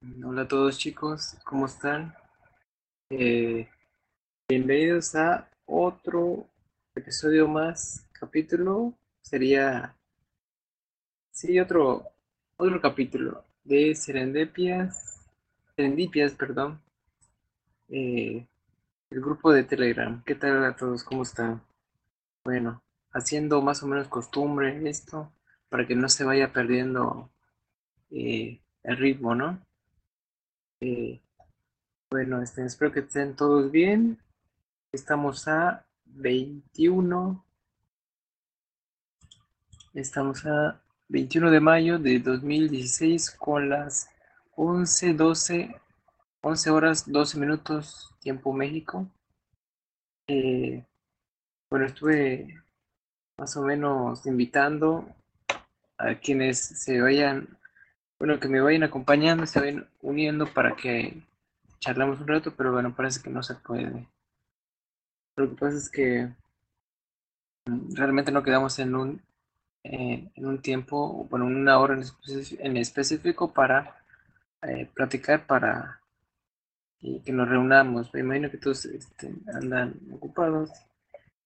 Hola a todos chicos, ¿cómo están? Eh, bienvenidos a otro episodio más, capítulo, sería, sí, otro, otro capítulo de Serendipias, Serendipias, perdón, eh, el grupo de Telegram. ¿Qué tal a todos? ¿Cómo están? Bueno, haciendo más o menos costumbre esto, para que no se vaya perdiendo eh, el ritmo, ¿no? Eh, bueno, este, espero que estén todos bien. Estamos a 21. Estamos a 21 de mayo de 2016 con las 11, 12, 11 horas 12 minutos tiempo México. Eh, bueno, estuve más o menos invitando a quienes se vayan bueno, que me vayan acompañando, se vayan uniendo para que charlemos un rato, pero bueno, parece que no se puede. Lo que pasa es que mm, realmente no quedamos en un, eh, en un tiempo, bueno, una hora en, específico para eh, platicar, para que nos reunamos. Me imagino que todos este, andan ocupados.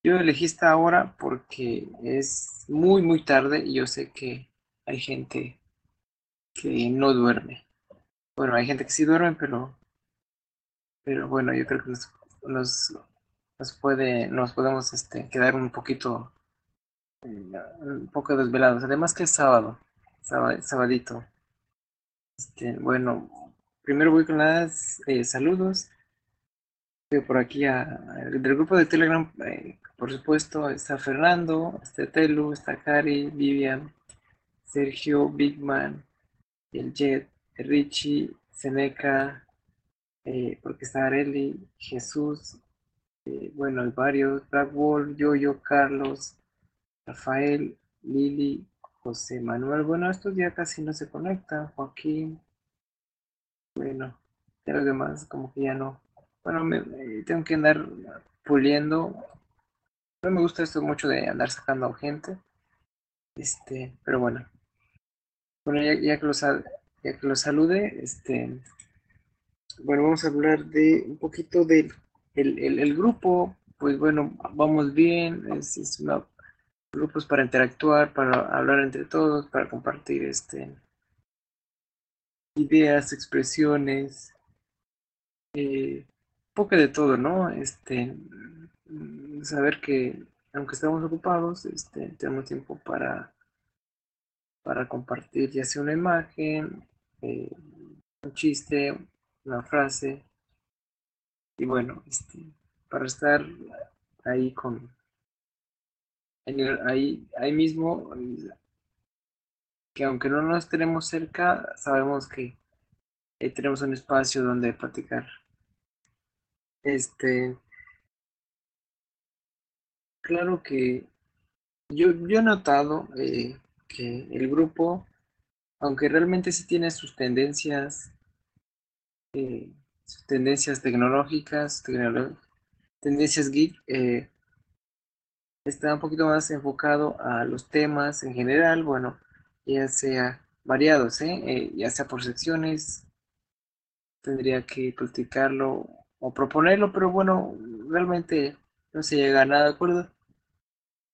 Yo elegí esta hora porque es muy, muy tarde y yo sé que hay gente que no duerme. Bueno, hay gente que sí duerme, pero, pero bueno, yo creo que nos, nos, puede, nos podemos este, quedar un poquito, un poco desvelados. Además que es sábado, sabadito. Este, bueno, primero voy con las eh, saludos. Por aquí a, del grupo de Telegram, eh, por supuesto, está Fernando, está Telu, está Cari, Vivian, Sergio, Bigman, el Jet, Richie, Seneca, eh, porque está Areli, Jesús, eh, bueno, hay varios, Black Wolf, Yoyo, Carlos, Rafael, Lili, José Manuel, bueno, estos ya casi no se conectan, Joaquín, bueno, de los demás como que ya no, bueno, me, tengo que andar puliendo, no me gusta esto mucho de andar sacando gente, este, pero bueno, bueno, ya, que, los, ya que salude, este, bueno, vamos a hablar de un poquito del el, grupo. Pues bueno, vamos bien, es, es una, grupos para interactuar, para hablar entre todos, para compartir este, ideas, expresiones, eh, un poco de todo, ¿no? Este, saber que aunque estamos ocupados, este, tenemos tiempo para para compartir ya sea una imagen, eh, un chiste, una frase. Y bueno, este, para estar ahí con ahí, ahí mismo, que aunque no nos tenemos cerca, sabemos que eh, tenemos un espacio donde platicar. Este, claro que yo, yo he notado eh, que el grupo, aunque realmente sí tiene sus tendencias, eh, sus tendencias tecnológicas, tendencias geek, eh, está un poquito más enfocado a los temas en general, bueno, ya sea variados, ¿eh? ya sea por secciones, tendría que platicarlo o proponerlo, pero bueno, realmente no se llega a nada de acuerdo.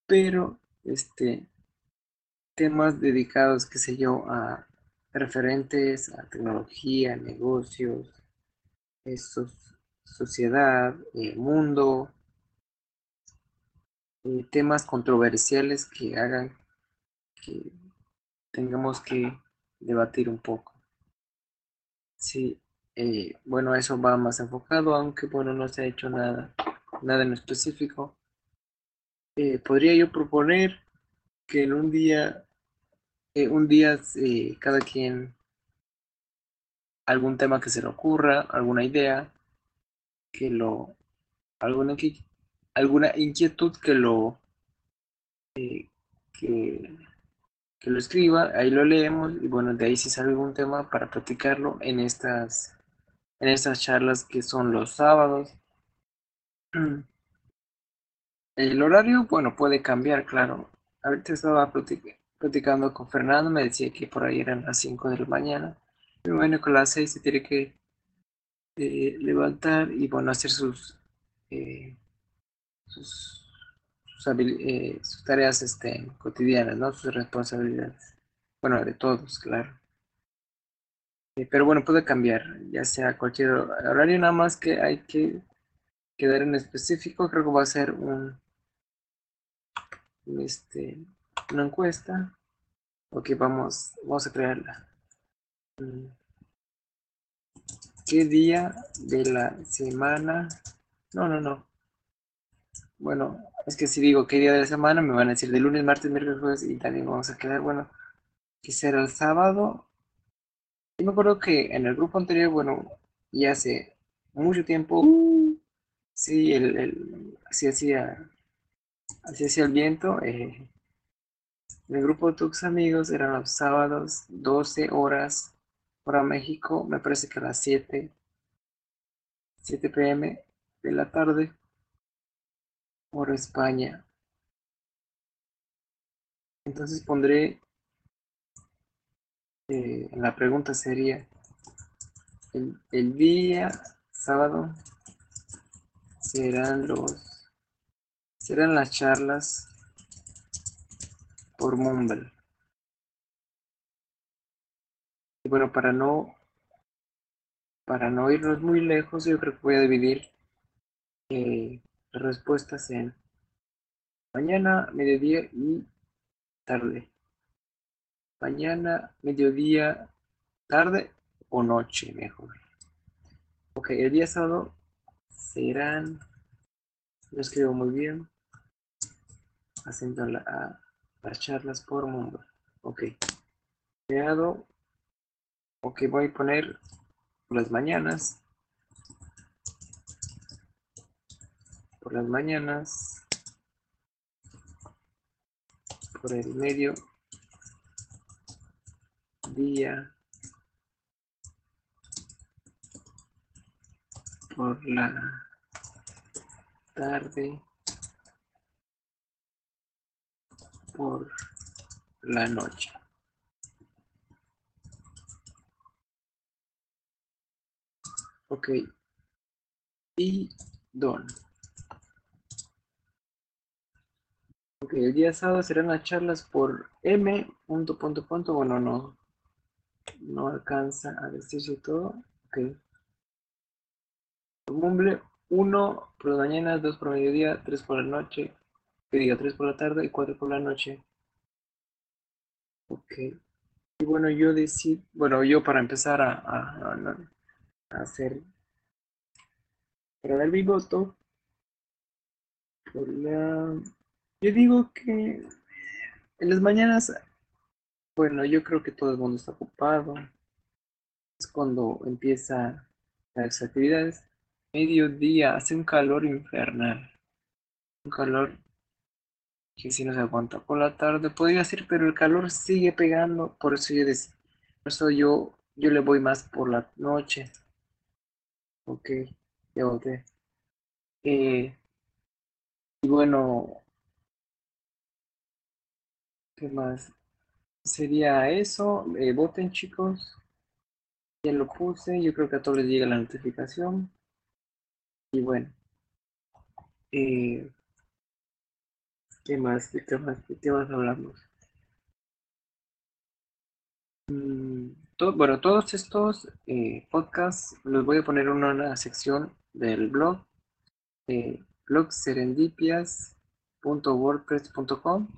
Pero, este, temas dedicados, qué sé yo, a referentes a tecnología, negocios, sociedad, eh, mundo, eh, temas controversiales que hagan que tengamos que debatir un poco. Sí, eh, bueno, eso va más enfocado, aunque bueno, no se ha hecho nada, nada en específico. podría yo proponer que en un día eh, un día eh, cada quien algún tema que se le ocurra, alguna idea, que lo, alguna, alguna inquietud que lo, eh, que, lo escriba, ahí lo leemos y bueno, de ahí si sale algún tema para platicarlo en estas, en estas charlas que son los sábados. El horario, bueno, puede cambiar, claro. Ahorita estaba platicando platicando con Fernando, me decía que por ahí eran las 5 de la mañana. Bueno, con las seis se tiene que eh, levantar y bueno, hacer sus, eh, eh, sus, tareas este, cotidianas, ¿no? Sus responsabilidades. Bueno, de todos, claro. pero bueno, puede cambiar, ya sea cualquier horario, nada más que hay que quedar en específico. Creo que va a ser un, este, una encuesta. Ok, vamos, vamos a crearla. Mm. ¿Qué día de la semana? No, no, no. Bueno, es que si digo qué día de la semana, me van a decir de lunes, martes, miércoles, jueves y también vamos a quedar, bueno, que será el sábado. Yo me acuerdo que en el grupo anterior, bueno, y hace mucho tiempo, sí, el, el, así hacía, así hacía el viento. Eh, el grupo de tus amigos eran los sábados, 12 horas, hora México, me parece que a las 7, 7 pm de la tarde, hora España. Entonces pondré, eh, la pregunta sería, el, el día sábado serán los, serán las charlas por Mumble. Y bueno, para no, para no irnos muy lejos, yo creo que voy a dividir eh, las respuestas en mañana, mediodía y tarde. Mañana, mediodía, tarde o noche, mejor. Ok, el día sábado serán, lo escribo muy bien, haciendo la, las charlas por mundo. Ok. Creado. Ok, voy a poner por las mañanas. Por las mañanas. Por el medio día. Por la tarde. Por la noche. Ok. Y don. Ok, el día sábado serán las charlas por M. Punto, punto, punto. Bueno, no. No alcanza a decirse todo. Ok. Mumble 1 por la mañana, 2 por mediodía, 3 por la noche, que diga 3 por la tarde y 4 por la noche. Ok. Y bueno, yo decido, bueno, yo para empezar a, a, hacer, para dar mi voto, por la, yo digo que en las mañanas, bueno, yo creo que todo el mundo está ocupado. Es cuando empieza las actividades. Mediodía hace un calor infernal. Un calor que si no se aguanta por la tarde, podría ser, pero el calor sigue pegando, por eso yo, por eso yo, yo le voy más por la noche. Ok, ya voté. Eh, y bueno, ¿qué más? Sería eso, eh, voten chicos. Ya lo puse, yo creo que a todos les llega la notificación. Y bueno. Eh, ¿Qué más? ¿De qué de qué más hablamos? Mm, bueno, todos estos eh, podcasts los voy a poner en una sección del blog, eh, blogserendipias.wordpress.com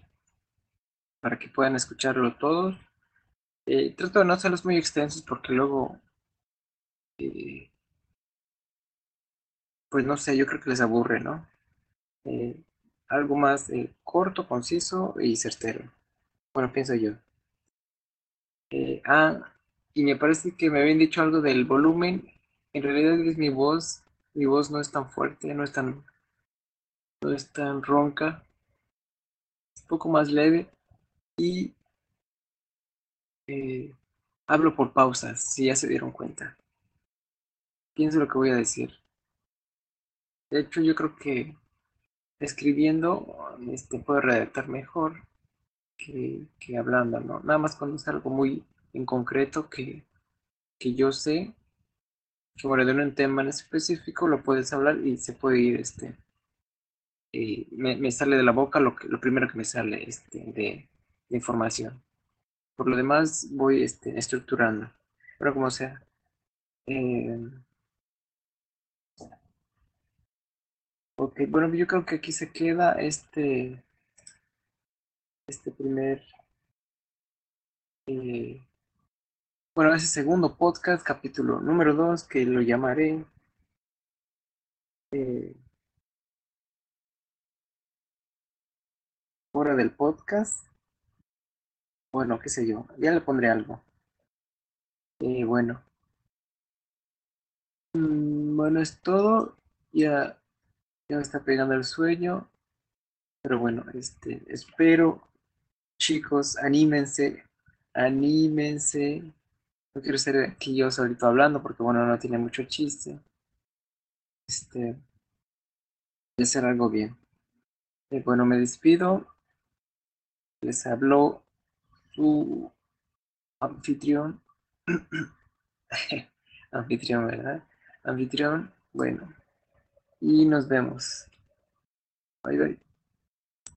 para que puedan escucharlo todos. Eh, trato de no hacerlos muy extensos porque luego, pues no sé, yo creo que les aburre, ¿no? Algo más eh, corto, conciso y certero. Bueno, pienso yo. Eh, ah, y me parece que me habían dicho algo del volumen. En realidad es mi voz. Mi voz no es tan fuerte, no es tan, no es tan ronca. Es un poco más leve. Y eh, hablo por pausas, si ya se dieron cuenta. Pienso lo que voy a decir. De hecho, yo creo que escribiendo este, puedo redactar mejor que, hablando, ¿no? Nada más cuando es algo muy en concreto que, que yo sé que bueno, de un tema en específico lo puedes hablar y se puede ir, este, eh, me, sale de la boca lo, que, lo primero que me sale este, de, información. Por lo demás voy este, estructurando, pero como sea. Eh, ok, bueno, yo creo que aquí se queda este, este primer, eh, bueno, ese segundo podcast, capítulo número 2, que lo llamaré eh, hora del podcast. Bueno, qué sé yo, ya le pondré algo. Eh, bueno. Mm, bueno, es todo. Ya, ya me está pegando el sueño. Pero bueno, este, espero, chicos, anímense, anímense. No quiero ser aquí yo solito hablando porque bueno, no tiene mucho chiste. Este, de hacer algo bien. Eh, bueno, me despido. Les habló su anfitrión. anfitrión, ¿verdad? Anfitrión, bueno. Y nos vemos. Bye bye.